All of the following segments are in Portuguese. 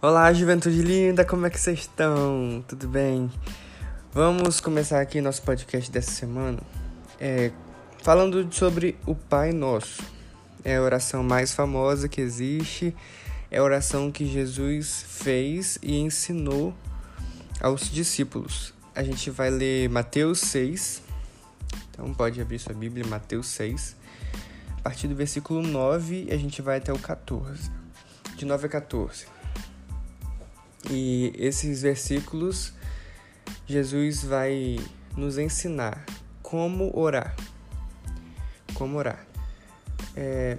Olá, juventude linda, como é que vocês estão? Tudo bem? Vamos começar aqui nosso podcast dessa semana é, falando sobre o Pai Nosso. É a oração mais famosa que existe, é a oração que Jesus fez e ensinou aos discípulos. A gente vai ler Mateus 6, então pode abrir sua Bíblia, Mateus 6. A partir do versículo 9, a gente vai até o 14. De 9 a 14. E esses versículos, Jesus vai nos ensinar como orar. Como orar. É,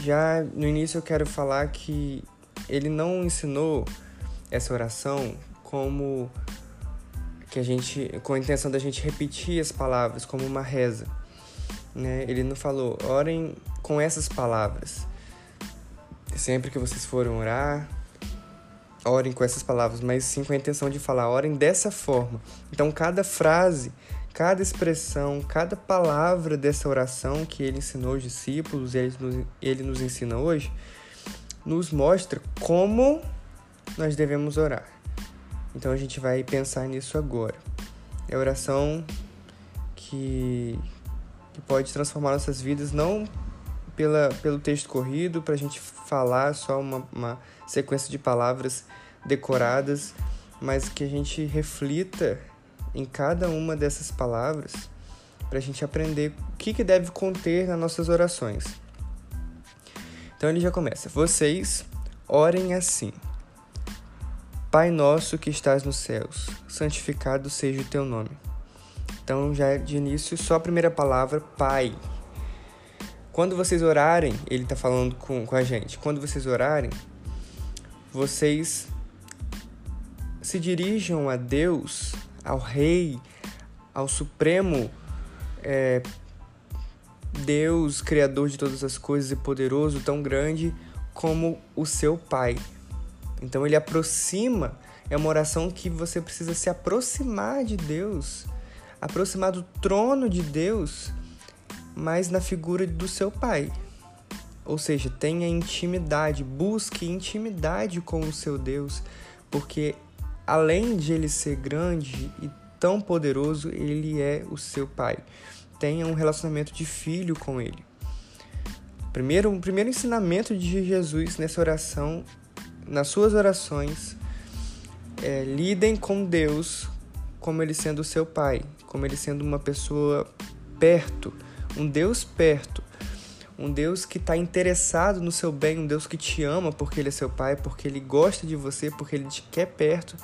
já no início eu quero falar que ele não ensinou essa oração como que a gente com a intenção da gente repetir as palavras como uma reza, né? Ele não falou orem com essas palavras. Sempre que vocês forem orar, orem com essas palavras, mas sim com a intenção de falar, orem dessa forma. Então, cada frase, cada expressão, cada palavra dessa oração que ele ensinou aos discípulos, ele nos, ele nos ensina hoje, nos mostra como nós devemos orar. Então, a gente vai pensar nisso agora. É a oração que, que pode transformar nossas vidas, não pela, pelo texto corrido, para a gente falar só uma, uma sequência de palavras decoradas, mas que a gente reflita em cada uma dessas palavras para a gente aprender o que, que deve conter nas nossas orações. Então ele já começa: Vocês orem assim. Pai nosso que estás nos céus, santificado seja o teu nome. Então, já de início, só a primeira palavra, Pai. Quando vocês orarem, ele está falando com, com a gente, quando vocês orarem, vocês se dirijam a Deus, ao Rei, ao Supremo é, Deus, Criador de todas as coisas e poderoso, tão grande como o seu Pai. Então ele aproxima, é uma oração que você precisa se aproximar de Deus, aproximar do trono de Deus, mas na figura do seu Pai. Ou seja, tenha intimidade, busque intimidade com o seu Deus, porque além de ele ser grande e tão poderoso, ele é o seu pai. Tenha um relacionamento de filho com ele. Primeiro, o primeiro ensinamento de Jesus nessa oração, nas suas orações, é, lidem com Deus como ele sendo o seu pai, como ele sendo uma pessoa perto, um Deus perto, um Deus que está interessado no seu bem, um Deus que te ama porque Ele é seu Pai, porque Ele gosta de você, porque Ele te quer perto,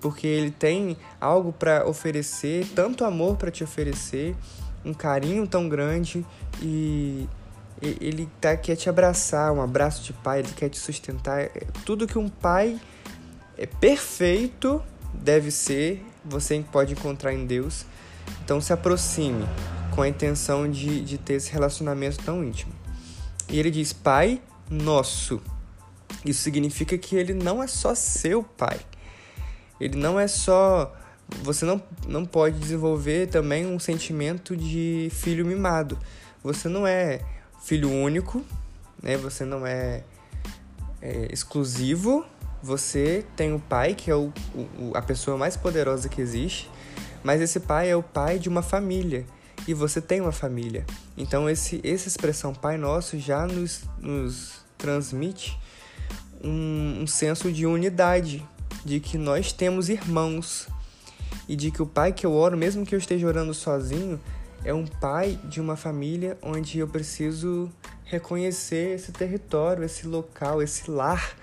porque Ele tem algo para oferecer, tanto amor para te oferecer, um carinho tão grande e Ele tá, quer te abraçar, um abraço de pai, Ele quer te sustentar. É tudo que um pai é perfeito deve ser, você pode encontrar em Deus. Então se aproxime com a intenção de, de ter esse relacionamento tão íntimo. E ele diz: Pai nosso. Isso significa que ele não é só seu pai. Ele não é só. Você não, não pode desenvolver também um sentimento de filho mimado. Você não é filho único, né? Você não é, é exclusivo. Você tem o pai, que é o, o, a pessoa mais poderosa que existe, mas esse pai é o pai de uma família e você tem uma família. Então, esse, essa expressão Pai Nosso já nos, nos transmite um, um senso de unidade, de que nós temos irmãos e de que o pai que eu oro, mesmo que eu esteja orando sozinho, é um pai de uma família onde eu preciso reconhecer esse território, esse local, esse lar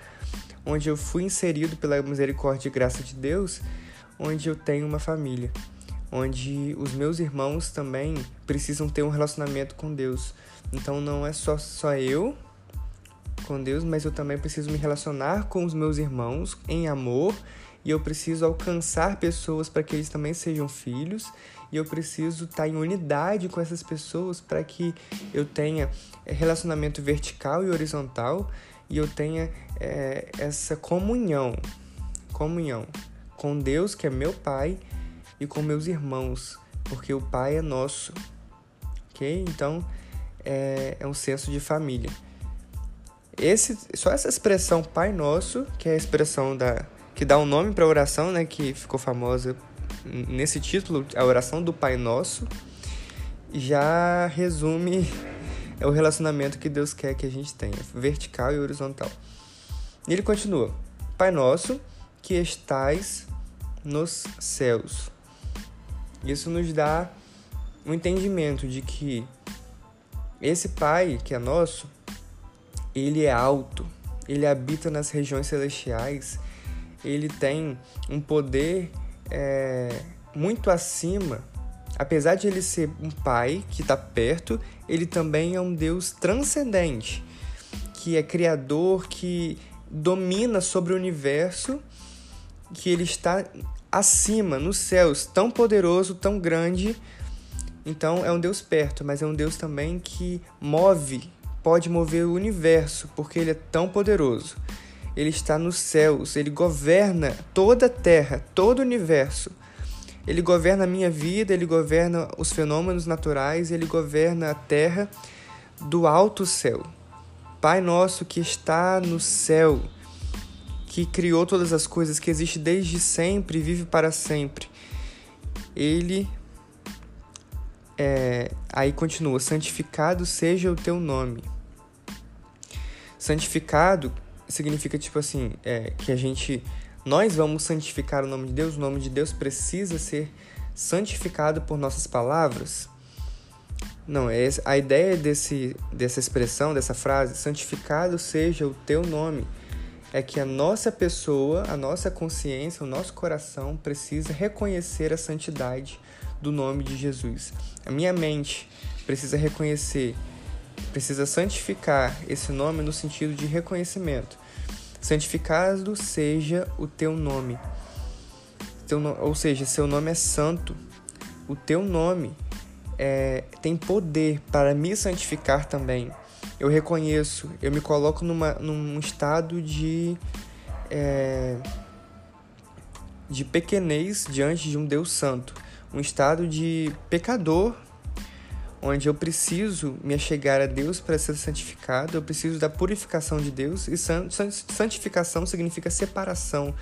onde eu fui inserido pela misericórdia e graça de Deus, onde eu tenho uma família onde os meus irmãos também precisam ter um relacionamento com Deus. Então não é só, só eu com Deus, mas eu também preciso me relacionar com os meus irmãos em amor e eu preciso alcançar pessoas para que eles também sejam filhos e eu preciso estar em unidade com essas pessoas para que eu tenha eh, relacionamento vertical e horizontal e eu tenha é, essa comunhão, comunhão com Deus que é meu Pai e com meus irmãos, porque o Pai é nosso. Ok? Então é, é um senso de família. esse, só essa expressão Pai Nosso, que é a expressão da que dá um nome para a oração, né, que ficou famosa nesse título, a oração do Pai Nosso, já resume é o relacionamento que Deus quer que a gente tenha, vertical e horizontal. E ele continua: Pai Nosso, que estais nos céus. Isso nos dá um entendimento de que esse Pai que é nosso, ele é alto, ele habita nas regiões celestiais, ele tem um poder é, muito acima. Apesar de ele ser um pai que está perto, ele também é um Deus transcendente, que é criador, que domina sobre o universo, que ele está acima, nos céus, tão poderoso, tão grande. Então é um Deus perto, mas é um Deus também que move, pode mover o universo, porque ele é tão poderoso. Ele está nos céus, ele governa toda a terra, todo o universo. Ele governa a minha vida, ele governa os fenômenos naturais, ele governa a terra do alto céu. Pai nosso que está no céu, que criou todas as coisas, que existe desde sempre e vive para sempre. Ele é, aí continua: santificado seja o teu nome. Santificado significa tipo assim, é, que a gente nós vamos santificar o nome de Deus, o nome de Deus precisa ser santificado por nossas palavras. Não, é a ideia desse, dessa expressão, dessa frase, santificado seja o teu nome, é que a nossa pessoa, a nossa consciência, o nosso coração precisa reconhecer a santidade do nome de Jesus. A minha mente precisa reconhecer, precisa santificar esse nome no sentido de reconhecimento. Santificado seja o teu nome. Teu, ou seja, seu nome é santo. O teu nome é, tem poder para me santificar também. Eu reconheço, eu me coloco numa, num estado de, é, de pequenez diante de um Deus Santo, um estado de pecador, onde eu preciso me achegar a Deus para ser santificado, eu preciso da purificação de Deus, e santificação significa separação.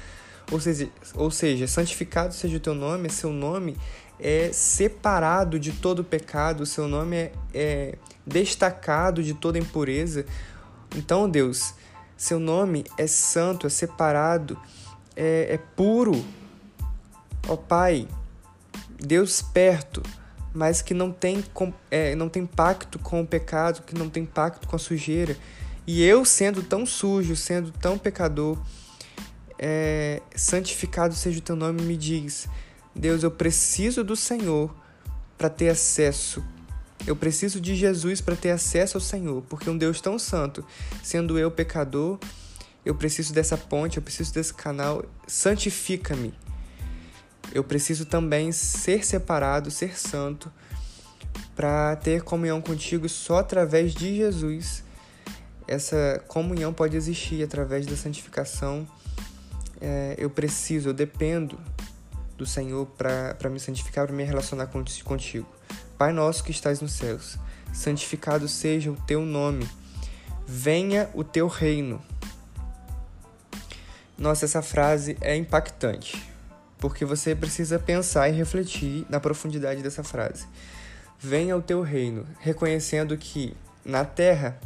Ou seja, ou seja, santificado seja o teu nome, seu nome é separado de todo pecado, seu nome é, é destacado de toda impureza. Então, Deus, seu nome é santo, é separado, é, é puro. Ó Pai, Deus perto, mas que não tem, é, não tem pacto com o pecado, que não tem pacto com a sujeira. E eu, sendo tão sujo, sendo tão pecador, é, santificado seja o teu nome, me diz Deus, eu preciso do Senhor para ter acesso. Eu preciso de Jesus para ter acesso ao Senhor, porque um Deus tão santo, sendo eu pecador, eu preciso dessa ponte, eu preciso desse canal. Santifica-me. Eu preciso também ser separado, ser santo, para ter comunhão contigo só através de Jesus. Essa comunhão pode existir através da santificação. É, eu preciso, eu dependo do Senhor para me santificar, para me relacionar contigo. Pai nosso que estás nos céus, santificado seja o teu nome. Venha o teu reino. Nossa, essa frase é impactante, porque você precisa pensar e refletir na profundidade dessa frase. Venha o teu reino, reconhecendo que na terra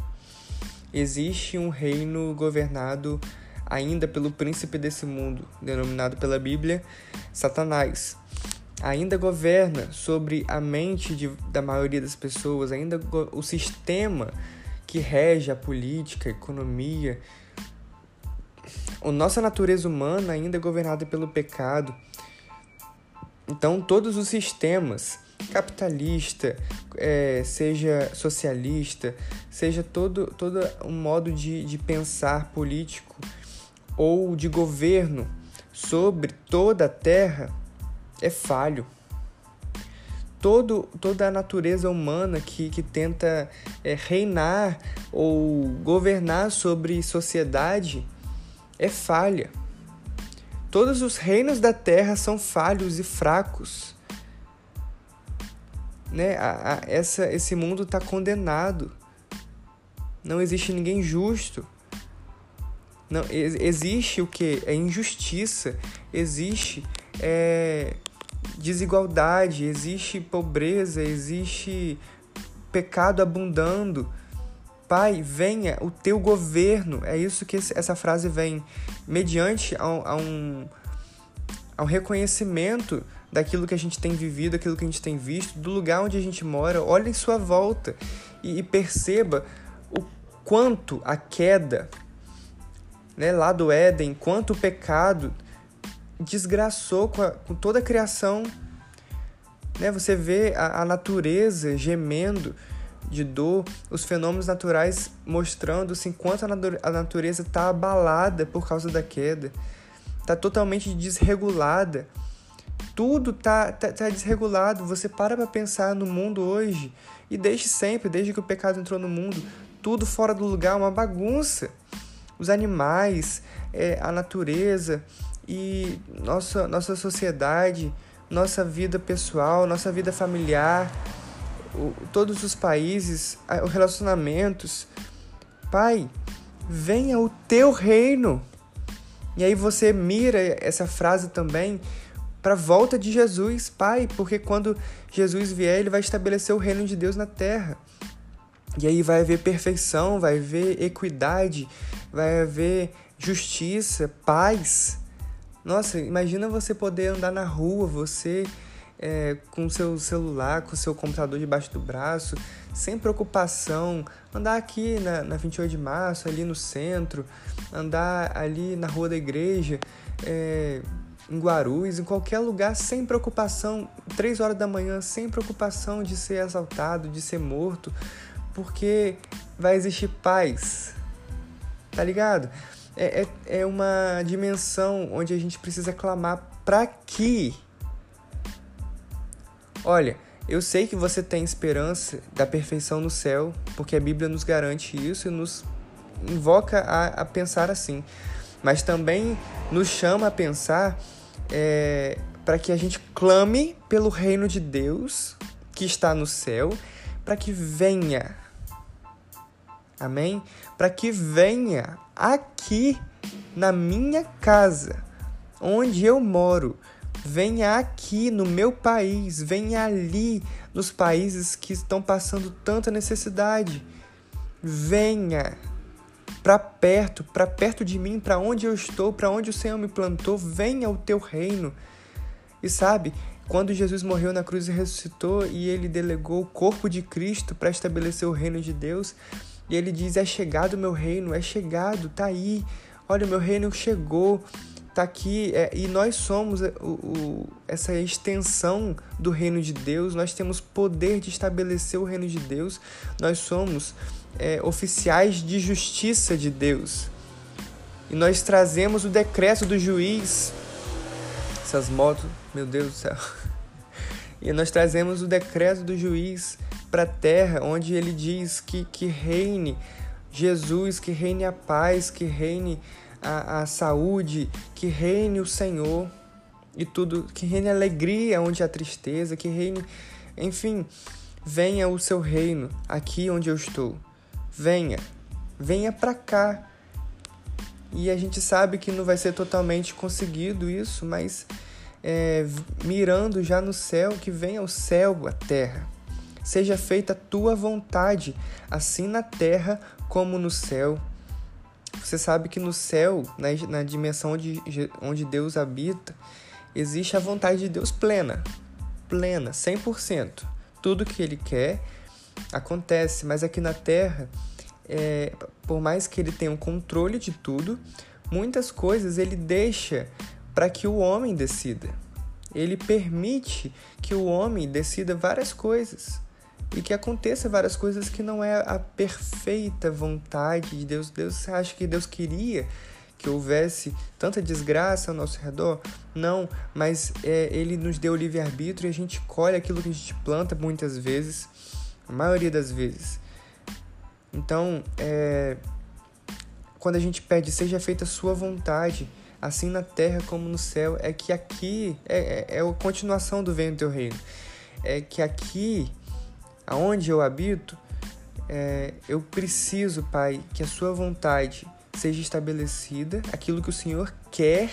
existe um reino governado ainda pelo príncipe desse mundo, denominado pela Bíblia Satanás. Ainda governa sobre a mente de, da maioria das pessoas, ainda o sistema que rege a política, a economia. A nossa natureza humana ainda é governada pelo pecado. Então, todos os sistemas, capitalista, é, seja socialista, seja todo, todo um modo de, de pensar político, ou de governo sobre toda a terra é falho. Todo, toda a natureza humana que, que tenta é, reinar ou governar sobre sociedade é falha. Todos os reinos da terra são falhos e fracos. Né? A, a, essa, esse mundo está condenado. Não existe ninguém justo. Não, existe o que? É injustiça, existe é, desigualdade, existe pobreza, existe pecado abundando. Pai, venha o teu governo. É isso que essa frase vem. Mediante a, a um, a um reconhecimento daquilo que a gente tem vivido, daquilo que a gente tem visto, do lugar onde a gente mora. Olhe em sua volta e, e perceba o quanto a queda né, lá do Éden, quanto o pecado desgraçou com, a, com toda a criação. Né? Você vê a, a natureza gemendo de dor, os fenômenos naturais mostrando assim, quanto a natureza está abalada por causa da queda, está totalmente desregulada. Tudo tá, tá, tá desregulado. Você para para pensar no mundo hoje e desde sempre, desde que o pecado entrou no mundo, tudo fora do lugar, uma bagunça. Os animais, é, a natureza e nossa, nossa sociedade, nossa vida pessoal, nossa vida familiar, o, todos os países, os relacionamentos. Pai, venha o teu reino. E aí você mira essa frase também para a volta de Jesus, Pai, porque quando Jesus vier, ele vai estabelecer o reino de Deus na terra. E aí vai haver perfeição, vai haver equidade, vai haver justiça, paz. Nossa, imagina você poder andar na rua, você é, com seu celular, com seu computador debaixo do braço, sem preocupação, andar aqui na, na 28 de março, ali no centro, andar ali na rua da igreja, é, em Guarulhos, em qualquer lugar, sem preocupação, três horas da manhã, sem preocupação de ser assaltado, de ser morto, porque vai existir paz, tá ligado? É, é, é uma dimensão onde a gente precisa clamar para que Olha, eu sei que você tem esperança da perfeição no céu, porque a Bíblia nos garante isso e nos invoca a, a pensar assim. Mas também nos chama a pensar é, para que a gente clame pelo reino de Deus que está no céu, para que venha. Amém? Para que venha aqui na minha casa, onde eu moro, Venha aqui no meu país, venha ali nos países que estão passando tanta necessidade. Venha para perto, para perto de mim, para onde eu estou, para onde o Senhor me plantou. Venha o teu reino. E sabe, quando Jesus morreu na cruz e ressuscitou e ele delegou o corpo de Cristo para estabelecer o reino de Deus, e ele diz: É chegado o meu reino, é chegado, tá aí. Olha, o meu reino chegou tá aqui é, e nós somos é, o, o, essa extensão do reino de Deus, nós temos poder de estabelecer o reino de Deus, nós somos é, oficiais de justiça de Deus e nós trazemos o decreto do juiz. Essas motos, meu Deus do céu. E nós trazemos o decreto do juiz para a terra, onde ele diz que, que reine Jesus, que reine a paz, que reine a, a saúde, que reine o Senhor e tudo, que reine a alegria onde há tristeza, que reine, enfim, venha o seu reino aqui onde eu estou. Venha, venha para cá. E a gente sabe que não vai ser totalmente conseguido isso, mas é, mirando já no céu, que venha o céu, a terra. Seja feita a tua vontade, assim na terra como no céu. Você sabe que no céu, na, na dimensão onde, onde Deus habita, existe a vontade de Deus plena. Plena, 100%. Tudo que Ele quer acontece, mas aqui na Terra, é, por mais que Ele tenha o um controle de tudo, muitas coisas Ele deixa para que o homem decida. Ele permite que o homem decida várias coisas e que aconteça várias coisas que não é a perfeita vontade de Deus. Deus acha que Deus queria que houvesse tanta desgraça ao nosso redor? Não, mas é, Ele nos deu livre-arbítrio e a gente colhe aquilo que a gente planta muitas vezes, a maioria das vezes. Então, é, quando a gente pede, seja feita a sua vontade, assim na terra como no céu, é que aqui é, é, é a continuação do venho do teu reino. É que aqui aonde eu habito, é, eu preciso, Pai, que a Sua vontade seja estabelecida, aquilo que o Senhor quer,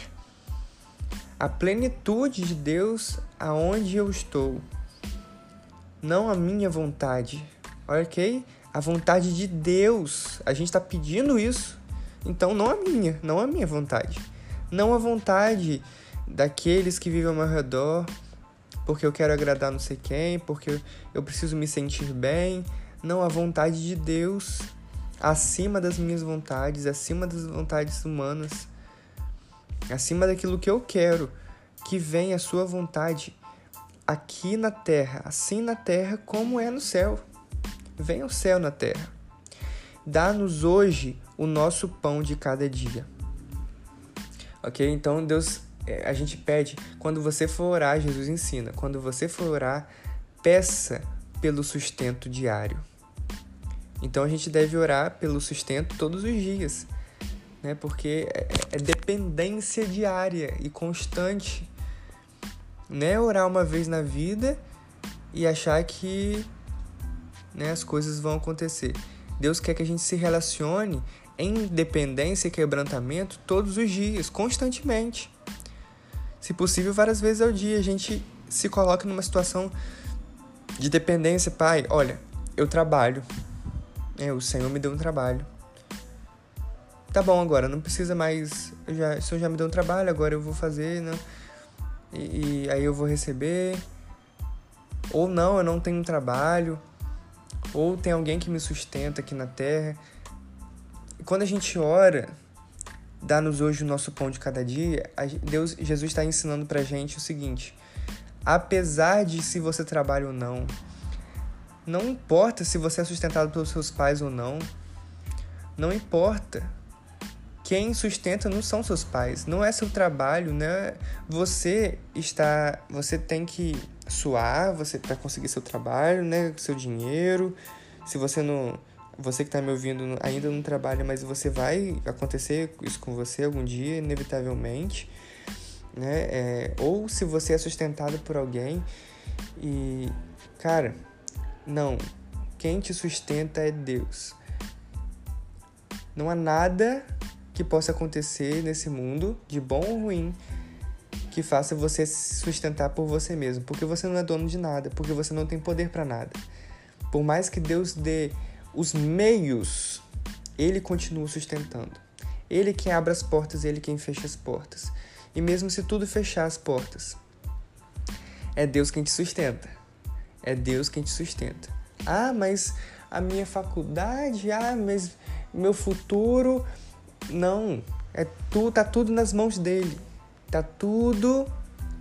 a plenitude de Deus aonde eu estou. Não a minha vontade, ok? A vontade de Deus. A gente está pedindo isso. Então não a minha, não a minha vontade. Não a vontade daqueles que vivem ao meu redor, porque eu quero agradar não sei quem, porque eu preciso me sentir bem. Não a vontade de Deus acima das minhas vontades, acima das vontades humanas, acima daquilo que eu quero, que venha a sua vontade aqui na terra, assim na terra como é no céu. Venha o céu na terra. Dá-nos hoje o nosso pão de cada dia. Ok? Então Deus, a gente pede, quando você for orar, Jesus ensina, quando você for orar, peça pelo sustento diário. Então a gente deve orar pelo sustento todos os dias, né? Porque é, é dependência diária e constante. Não é orar uma vez na vida e achar que né, as coisas vão acontecer. Deus quer que a gente se relacione em dependência e quebrantamento todos os dias, constantemente. Se possível, várias vezes ao dia, a gente se coloca numa situação de dependência. Pai, olha, eu trabalho, é, o Senhor me deu um trabalho. Tá bom agora, não precisa mais. Já, o Senhor já me deu um trabalho, agora eu vou fazer, né? E, e aí eu vou receber. Ou não, eu não tenho um trabalho. Ou tem alguém que me sustenta aqui na terra. E quando a gente ora, dá-nos hoje o nosso pão de cada dia, Deus, Jesus está ensinando pra gente o seguinte: apesar de se você trabalha ou não, não importa se você é sustentado pelos seus pais ou não. Não importa. Quem sustenta não são seus pais, não é seu trabalho, né? Você está, você tem que suar, você para conseguir seu trabalho, né? Seu dinheiro. Se você não, você que está me ouvindo ainda não trabalha, mas você vai acontecer isso com você algum dia, inevitavelmente, né? É, ou se você é sustentado por alguém e, cara, não. Quem te sustenta é Deus. Não há nada que possa acontecer nesse mundo, de bom ou ruim, que faça você se sustentar por você mesmo, porque você não é dono de nada, porque você não tem poder para nada. Por mais que Deus dê os meios, ele continua sustentando. Ele quem abre as portas, ele quem fecha as portas. E mesmo se tudo fechar as portas, é Deus quem te sustenta. É Deus quem te sustenta. Ah, mas a minha faculdade, ah, mas meu futuro. Não, é tu, tá tudo nas mãos dele. Tá tudo,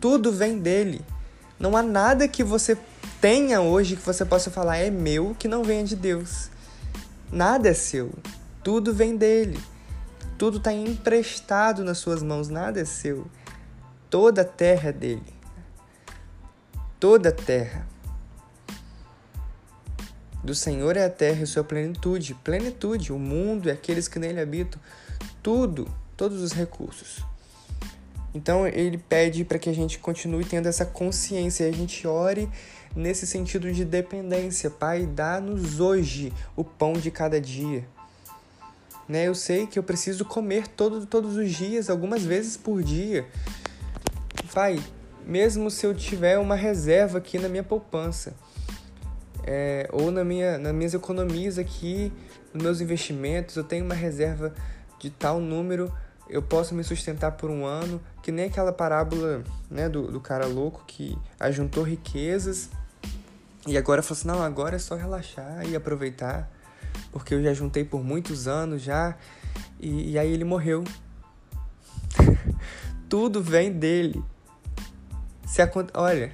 tudo vem dele. Não há nada que você tenha hoje que você possa falar é meu que não venha de Deus. Nada é seu. Tudo vem dele. Tudo está emprestado nas suas mãos, nada é seu. Toda a terra é dele. Toda a terra. Do Senhor é a terra e sua plenitude, plenitude, o mundo e aqueles que nele habitam, tudo, todos os recursos. Então ele pede para que a gente continue tendo essa consciência, a gente ore nesse sentido de dependência. Pai, dá-nos hoje o pão de cada dia. Né? Eu sei que eu preciso comer todo, todos os dias, algumas vezes por dia. Pai, mesmo se eu tiver uma reserva aqui na minha poupança, é, ou na minha, nas minhas economias aqui, nos meus investimentos, eu tenho uma reserva de tal número, eu posso me sustentar por um ano, que nem aquela parábola né, do, do cara louco que ajuntou riquezas e agora falou assim, não, agora é só relaxar e aproveitar, porque eu já juntei por muitos anos já, e, e aí ele morreu. Tudo vem dele. Se a, olha,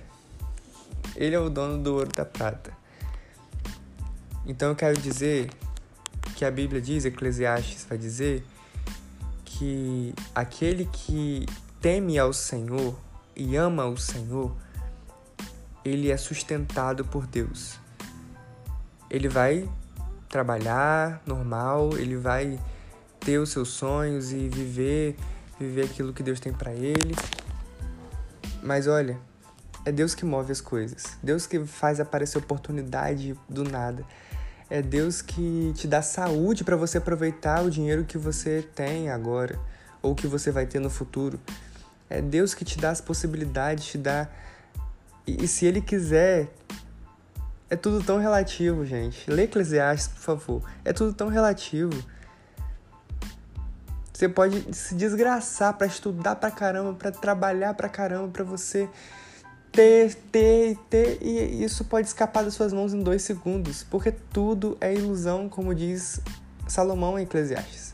ele é o dono do ouro da prata. Então eu quero dizer que a Bíblia diz, Eclesiastes vai dizer, que aquele que teme ao Senhor e ama o Senhor, ele é sustentado por Deus. Ele vai trabalhar normal, ele vai ter os seus sonhos e viver viver aquilo que Deus tem para ele. Mas olha, é Deus que move as coisas. Deus que faz aparecer oportunidade do nada. É Deus que te dá saúde para você aproveitar o dinheiro que você tem agora ou que você vai ter no futuro. É Deus que te dá as possibilidades, te dá. E, e se Ele quiser. É tudo tão relativo, gente. Lê Eclesiastes, por favor. É tudo tão relativo. Você pode se desgraçar para estudar pra caramba, para trabalhar pra caramba, para você ter, ter, ter, e isso pode escapar das suas mãos em dois segundos, porque tudo é ilusão, como diz Salomão em Eclesiastes.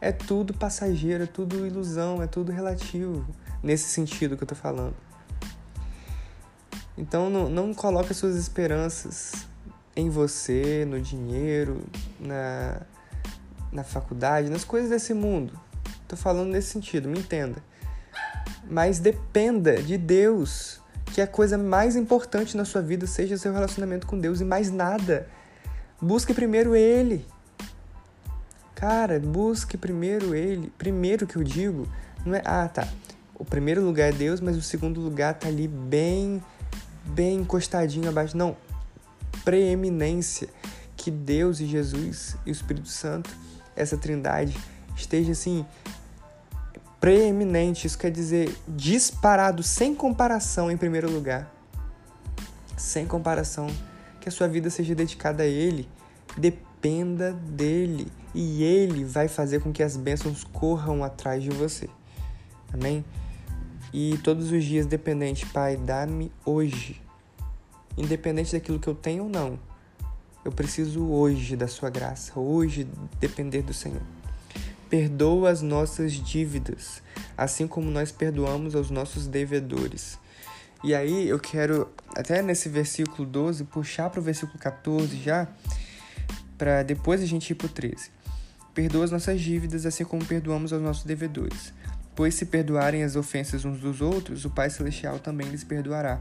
É tudo passageiro, é tudo ilusão, é tudo relativo, nesse sentido que eu tô falando. Então não, não coloque suas esperanças em você, no dinheiro, na, na faculdade, nas coisas desse mundo. Tô falando nesse sentido, me entenda. Mas dependa de Deus que a coisa mais importante na sua vida seja seu relacionamento com Deus e mais nada. Busque primeiro Ele. Cara, busque primeiro Ele. Primeiro que eu digo, não é. Ah, tá. O primeiro lugar é Deus, mas o segundo lugar tá ali bem, bem encostadinho abaixo. Não. Preeminência. Que Deus e Jesus e o Espírito Santo, essa trindade, esteja assim preeminente, isso quer dizer disparado, sem comparação em primeiro lugar. Sem comparação. Que a sua vida seja dedicada a Ele, dependa dele e Ele vai fazer com que as bênçãos corram atrás de você. Amém? E todos os dias, dependente, Pai, dá-me hoje, independente daquilo que eu tenho ou não, eu preciso hoje da Sua graça, hoje depender do Senhor. Perdoa as nossas dívidas, assim como nós perdoamos aos nossos devedores. E aí eu quero, até nesse versículo 12, puxar para o versículo 14 já, para depois a gente ir para o 13. Perdoa as nossas dívidas, assim como perdoamos aos nossos devedores. Pois se perdoarem as ofensas uns dos outros, o Pai Celestial também lhes perdoará.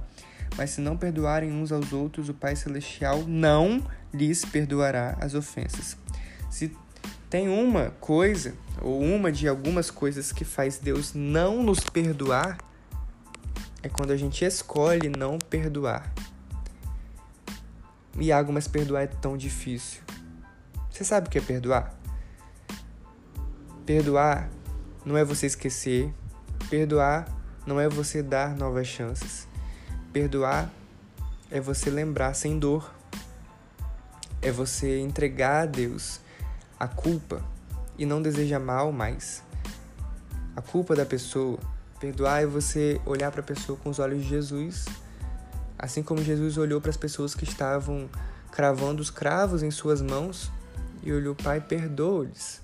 Mas se não perdoarem uns aos outros, o Pai Celestial não lhes perdoará as ofensas. Se tem uma coisa, ou uma de algumas coisas que faz Deus não nos perdoar, é quando a gente escolhe não perdoar. Iago, mas perdoar é tão difícil. Você sabe o que é perdoar? Perdoar não é você esquecer. Perdoar não é você dar novas chances. Perdoar é você lembrar sem dor. É você entregar a Deus a culpa e não deseja mal mais. A culpa da pessoa. Perdoar é você olhar para a pessoa com os olhos de Jesus, assim como Jesus olhou para as pessoas que estavam cravando os cravos em suas mãos e olhou, Pai, perdoa-lhes.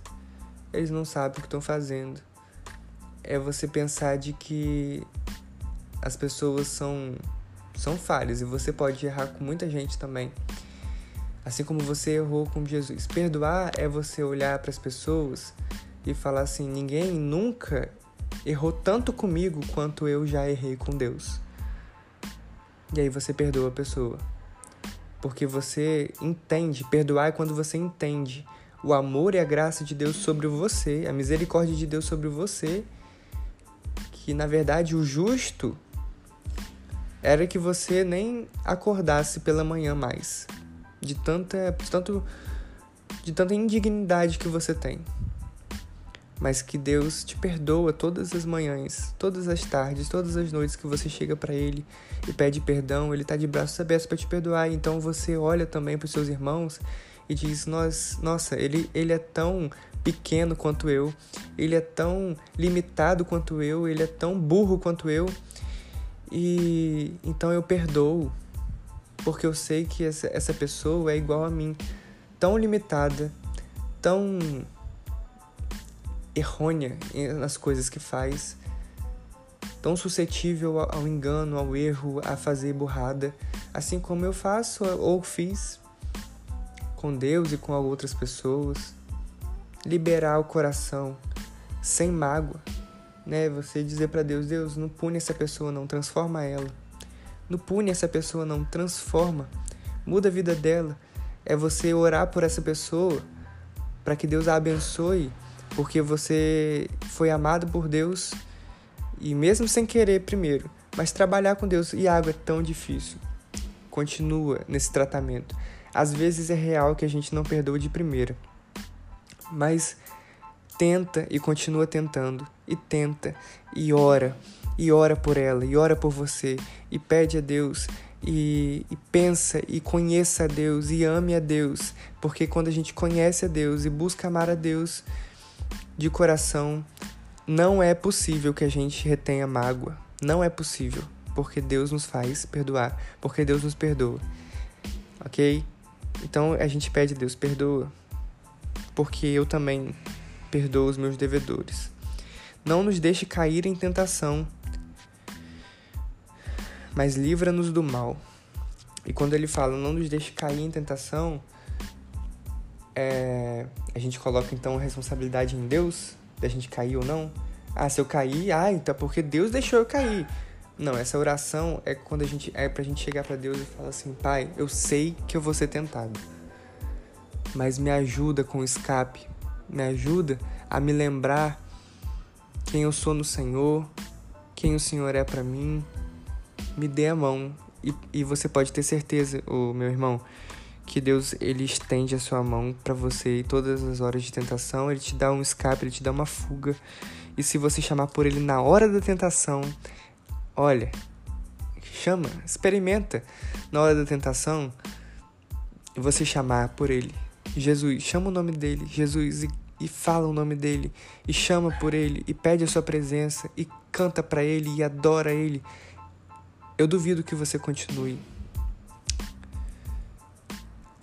Eles não sabem o que estão fazendo. É você pensar de que as pessoas são são falhas e você pode errar com muita gente também. Assim como você errou com Jesus. Perdoar é você olhar para as pessoas e falar assim: ninguém nunca errou tanto comigo quanto eu já errei com Deus. E aí você perdoa a pessoa. Porque você entende, perdoar é quando você entende o amor e a graça de Deus sobre você, a misericórdia de Deus sobre você, que na verdade o justo era que você nem acordasse pela manhã mais de tanta, de tanto, de tanta indignidade que você tem. Mas que Deus te perdoa todas as manhãs, todas as tardes, todas as noites que você chega para Ele e pede perdão, Ele está de braços abertos para te perdoar. Então você olha também para os seus irmãos e diz: Nossa, ele, ele é tão pequeno quanto eu, ele é tão limitado quanto eu, ele é tão burro quanto eu. E então eu perdoo, porque eu sei que essa, pessoa é igual a mim, tão limitada, tão errônea nas coisas que faz, tão suscetível ao engano, ao erro, a fazer burrada, assim como eu faço ou fiz com Deus e com outras pessoas. Liberar o coração sem mágoa, né? Você dizer para Deus, Deus, não pune essa pessoa, não transforma ela não pune essa pessoa, não. Transforma. Muda a vida dela. É você orar por essa pessoa para que Deus a abençoe, porque você foi amado por Deus e mesmo sem querer primeiro, mas trabalhar com Deus e água é tão difícil. Continua nesse tratamento. Às vezes é real que a gente não perdoa de primeira. Mas tenta e continua tentando, e tenta, e ora, e ora por ela, e ora por você, e pede a Deus, e, e, pensa, e conheça a Deus, e ame a Deus, porque quando a gente conhece a Deus e busca amar a Deus de coração, não é possível que a gente retenha mágoa, não é possível, porque Deus nos faz perdoar, porque Deus nos perdoa, ok? Então a gente pede a Deus, perdoa, porque eu também perdoo os meus devedores. Não nos deixe cair em tentação, mas livra-nos do mal. E quando ele fala não nos deixe cair em tentação, é, a gente coloca então a responsabilidade em Deus, da gente cair ou não. Ah, se eu cair, ah, então porque Deus deixou eu cair. Não, essa oração é quando a gente é pra gente chegar para Deus e falar assim: "Pai, eu sei que eu vou ser tentado. Mas me ajuda com o escape, me ajuda a me lembrar quem eu sou no Senhor, quem o Senhor é para mim. Me dê a mão. E, e você pode ter certeza, o meu irmão, que Deus ele estende a sua mão para você em todas as horas de tentação, ele te dá um escape, ele te dá uma fuga. E se você chamar por ele na hora da tentação, olha, chama, experimenta. Na hora da tentação, você chamar por ele. Jesus, chama o nome dele, Jesus, e e fala o nome dele, e chama por ele, e pede a sua presença, e canta para ele, e adora ele, eu duvido que você continue.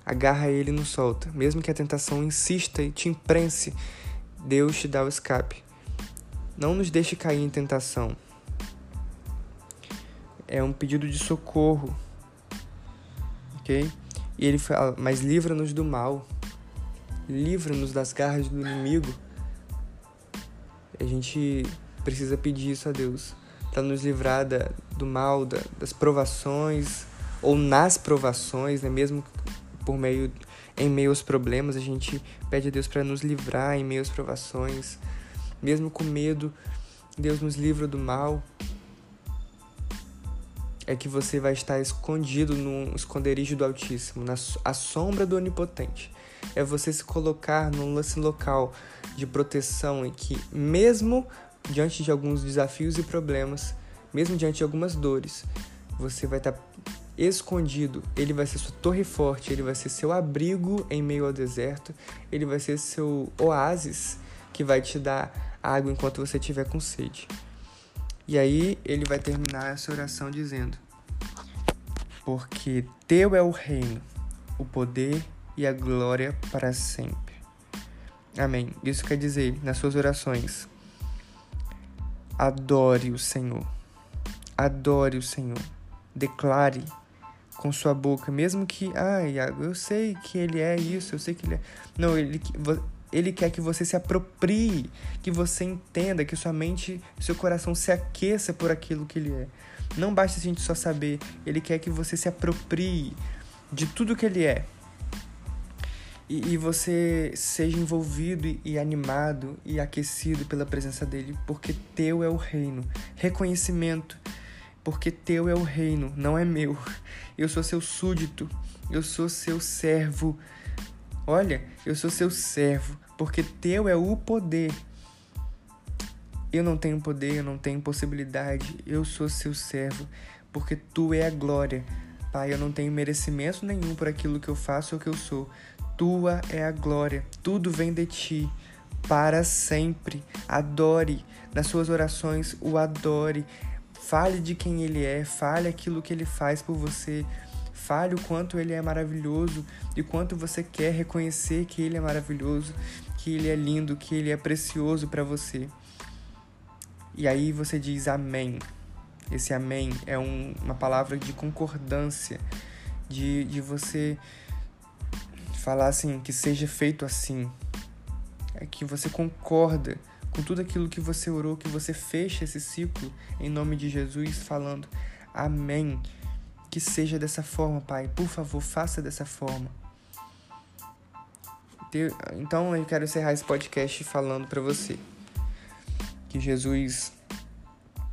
Agarra ele e não solta. Mesmo que a tentação insista e te imprense, Deus te dá o escape. Não nos deixe cair em tentação. É um pedido de socorro. Ok? E ele fala, mas livra-nos do mal livra-nos das garras do inimigo. A gente precisa pedir isso a Deus para nos livrar da, do mal, da, das provações ou nas provações, né? Mesmo por meio em meio aos problemas, a gente pede a Deus para nos livrar em meio às provações, mesmo com medo, Deus nos livra do mal. É que você vai estar escondido no esconderijo do Altíssimo, na a sombra do Onipotente é você se colocar num lance local de proteção em que, mesmo diante de alguns desafios e problemas, mesmo diante de algumas dores, você vai estar escondido, ele vai ser sua torre forte, ele vai ser seu abrigo em meio ao deserto, ele vai ser seu oásis que vai te dar água enquanto você estiver com sede. E aí ele vai terminar essa oração dizendo: Porque teu é o reino, o poder e a glória para sempre. Amém. Isso quer dizer, nas suas orações, adore o Senhor. Adore o Senhor. Declare com sua boca, mesmo que, Iago, eu sei que ele é isso, eu sei que ele é. Não, ele, ele quer que você se aproprie, que você entenda, que sua mente, seu coração se aqueça por aquilo que ele é. Não basta a gente só saber, ele quer que você se aproprie de tudo que ele é e, e você seja envolvido e, e animado e aquecido pela presença dele, porque teu é o reino. Reconhecimento, porque teu é o reino, não é meu. Eu sou seu súdito, eu sou seu servo. Olha, eu sou seu servo, porque teu é o poder. Eu não tenho poder, eu não tenho possibilidade, eu sou seu servo, porque tu é a glória. Pai, eu não tenho merecimento nenhum por aquilo que eu faço ou que eu sou. Tua é a glória, tudo vem de ti, para sempre. Adore nas suas orações, o adore. Fale de quem ele é, fale aquilo que ele faz por você. Fale o quanto ele é maravilhoso e quanto você quer reconhecer que ele é maravilhoso, que ele é lindo, que ele é precioso para você. E aí você diz amém. Esse amém é um, uma palavra de concordância, de, de você falar assim, que seja feito assim. É que você concorda com tudo aquilo que você orou, que você fecha esse ciclo em nome de Jesus, falando Amém. Que seja dessa forma, Pai. Por favor, faça dessa forma. Então eu quero encerrar esse podcast falando para você que Jesus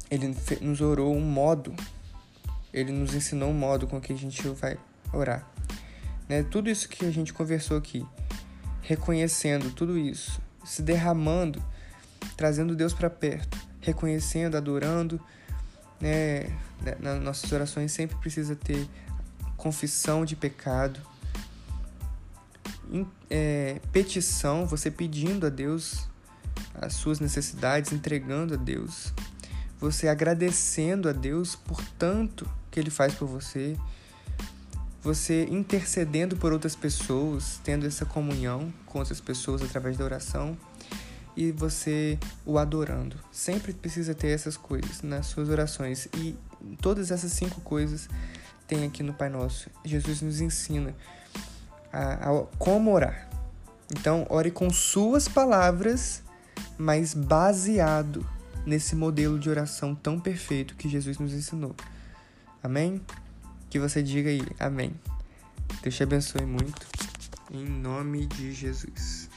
ele nos orou um modo, ele nos ensinou um modo com que a gente vai orar né? Tudo isso que a gente conversou aqui, reconhecendo tudo isso, se derramando, trazendo Deus para perto, reconhecendo, adorando, né? Nas nossas orações sempre precisa ter confissão de pecado, é, petição, você pedindo a Deus as suas necessidades, entregando a Deus, você agradecendo a Deus por tanto que Ele faz por você, você intercedendo por outras pessoas, tendo essa comunhão com outras pessoas através da oração e você o adorando. Sempre precisa ter essas coisas nas suas orações e todas essas cinco coisas tem aqui no Pai Nosso. Jesus nos ensina a, a como orar. Então, ore com suas palavras, mas baseado nesse modelo de oração tão perfeito que Jesus nos ensinou. Amém? Que você diga aí, amém. Deus te abençoe muito. Em nome de Jesus.